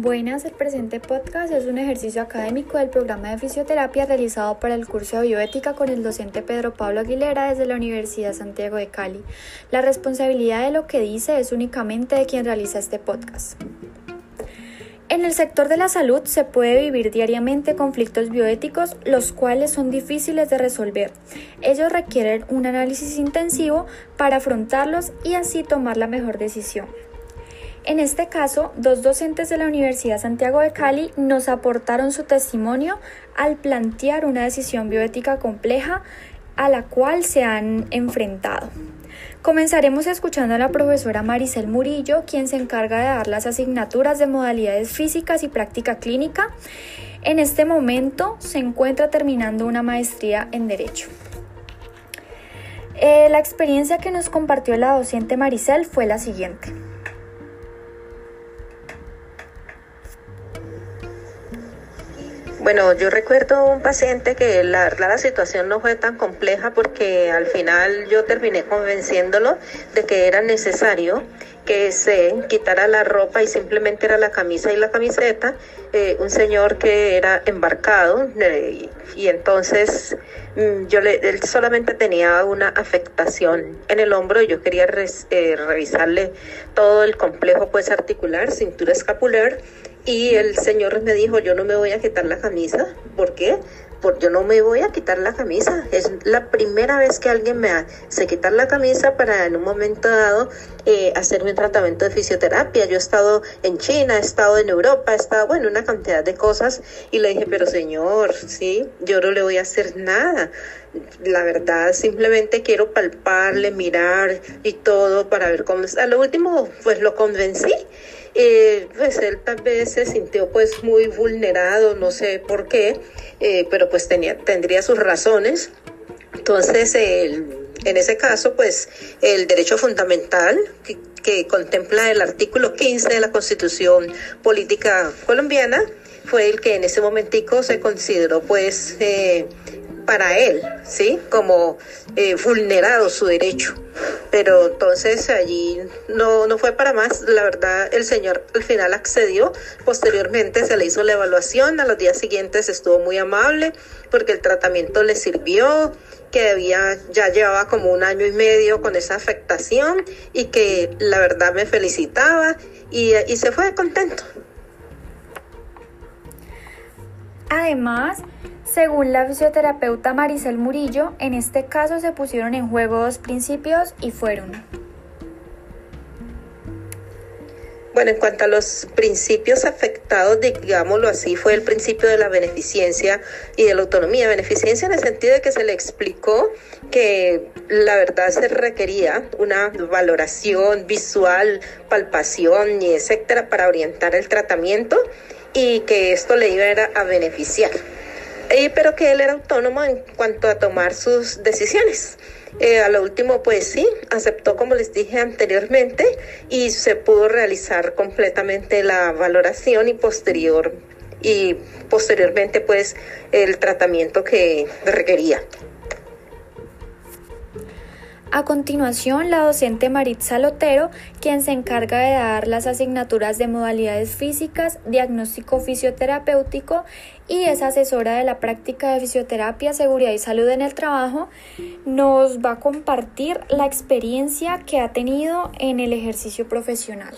Buenas, el presente podcast es un ejercicio académico del programa de fisioterapia realizado para el curso de bioética con el docente Pedro Pablo Aguilera desde la Universidad Santiago de Cali. La responsabilidad de lo que dice es únicamente de quien realiza este podcast. En el sector de la salud se puede vivir diariamente conflictos bioéticos, los cuales son difíciles de resolver. Ellos requieren un análisis intensivo para afrontarlos y así tomar la mejor decisión. En este caso, dos docentes de la Universidad Santiago de Cali nos aportaron su testimonio al plantear una decisión bioética compleja a la cual se han enfrentado. Comenzaremos escuchando a la profesora Maricel Murillo, quien se encarga de dar las asignaturas de modalidades físicas y práctica clínica. En este momento se encuentra terminando una maestría en Derecho. Eh, la experiencia que nos compartió la docente Maricel fue la siguiente. Bueno, yo recuerdo un paciente que la la situación no fue tan compleja porque al final yo terminé convenciéndolo de que era necesario que se quitara la ropa y simplemente era la camisa y la camiseta, eh, un señor que era embarcado eh, y entonces mm, yo él solamente tenía una afectación en el hombro y yo quería eh, revisarle todo el complejo pues articular, cintura escapular y el Señor me dijo, yo no me voy a quitar la camisa. ¿Por qué? Porque yo no me voy a quitar la camisa. Es la primera vez que alguien me hace quitar la camisa para en un momento dado eh, hacerme un tratamiento de fisioterapia. Yo he estado en China, he estado en Europa, he estado, bueno, una cantidad de cosas. Y le dije, pero Señor, sí, yo no le voy a hacer nada. La verdad, simplemente quiero palparle, mirar y todo para ver cómo está. A lo último, pues lo convencí eh, pues él tal vez se sintió pues muy vulnerado, no sé por qué, eh, pero pues tenía, tendría sus razones. Entonces, en ese caso, pues el derecho fundamental que, contempla el artículo 15 de la Constitución Política Colombiana fue el que en ese momentico se consideró pues eh, para él, ¿sí? Como eh, vulnerado su derecho. Pero entonces allí no, no fue para más. La verdad, el señor al final accedió. Posteriormente se le hizo la evaluación. A los días siguientes estuvo muy amable porque el tratamiento le sirvió que había, ya llevaba como un año y medio con esa afectación y que la verdad me felicitaba y, y se fue contento. Además, según la fisioterapeuta Maricel Murillo, en este caso se pusieron en juego dos principios y fueron. Bueno, en cuanto a los principios afectados, digámoslo así, fue el principio de la beneficencia y de la autonomía. Beneficencia en el sentido de que se le explicó que la verdad se requería una valoración visual, palpación y etcétera para orientar el tratamiento y que esto le iba a beneficiar pero que él era autónomo en cuanto a tomar sus decisiones. Eh, a lo último, pues sí, aceptó como les dije anteriormente y se pudo realizar completamente la valoración y posterior y posteriormente pues el tratamiento que requería. A continuación, la docente Maritza Lotero, quien se encarga de dar las asignaturas de modalidades físicas, diagnóstico fisioterapéutico y es asesora de la práctica de fisioterapia, seguridad y salud en el trabajo, nos va a compartir la experiencia que ha tenido en el ejercicio profesional.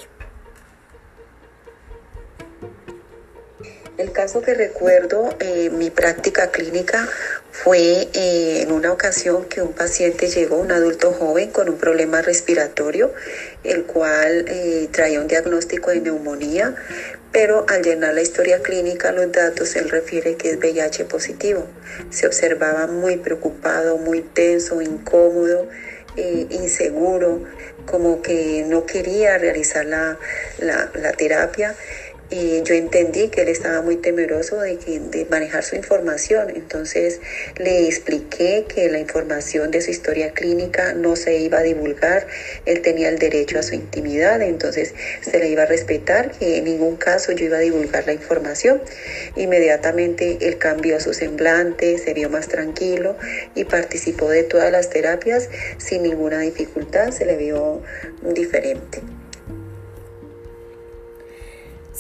El caso que recuerdo, eh, mi práctica clínica fue eh, en una ocasión que un paciente llegó, un adulto joven con un problema respiratorio, el cual eh, traía un diagnóstico de neumonía, pero al llenar la historia clínica, los datos, él refiere que es VIH positivo. Se observaba muy preocupado, muy tenso, incómodo, inseguro, como que no quería realizar la, la terapia y yo entendí que él estaba muy temeroso de, que, de manejar su información. Entonces le expliqué que la información de su historia clínica no se iba a divulgar. Él tenía el derecho a su intimidad, entonces se le iba a respetar que en ningún caso yo iba a divulgar la información. Inmediatamente él cambió su semblante, se vio más tranquilo y participó de todas las terapias sin ninguna dificultad, se le vio diferente.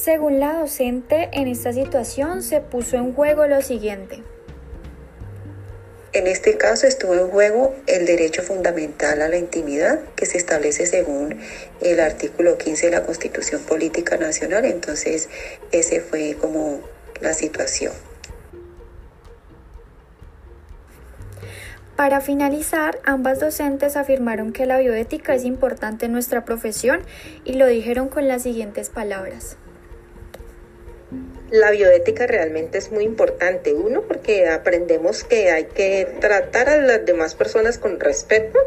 Según la docente, en esta situación se puso en juego lo siguiente. En este caso estuvo en juego el derecho fundamental a la intimidad que se establece según el artículo 15 de la Constitución Política Nacional. Entonces, ese fue como la situación. Para finalizar, ambas docentes afirmaron que la bioética es importante en nuestra profesión y lo dijeron con las siguientes palabras. La bioética realmente es muy importante. Uno, porque aprendemos que hay que tratar a las demás personas con respeto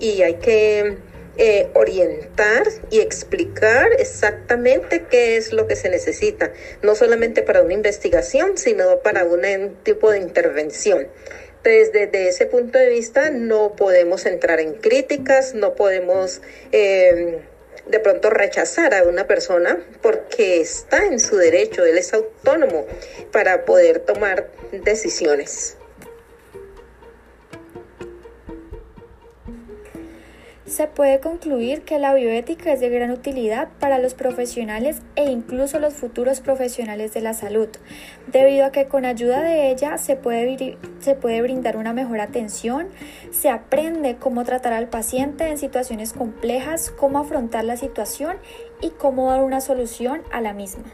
y hay que eh, orientar y explicar exactamente qué es lo que se necesita, no solamente para una investigación, sino para un tipo de intervención. Desde, ese punto de vista no podemos entrar en críticas, no podemos... Eh, de pronto rechazar a una persona porque está en su derecho, él es autónomo para poder tomar decisiones. Se puede concluir que la bioética es de gran utilidad para los profesionales e incluso los futuros profesionales de la salud, debido a que con ayuda de ella se puede, se puede brindar una mejor atención, se aprende cómo tratar al paciente en situaciones complejas, cómo afrontar la situación y cómo dar una solución a la misma.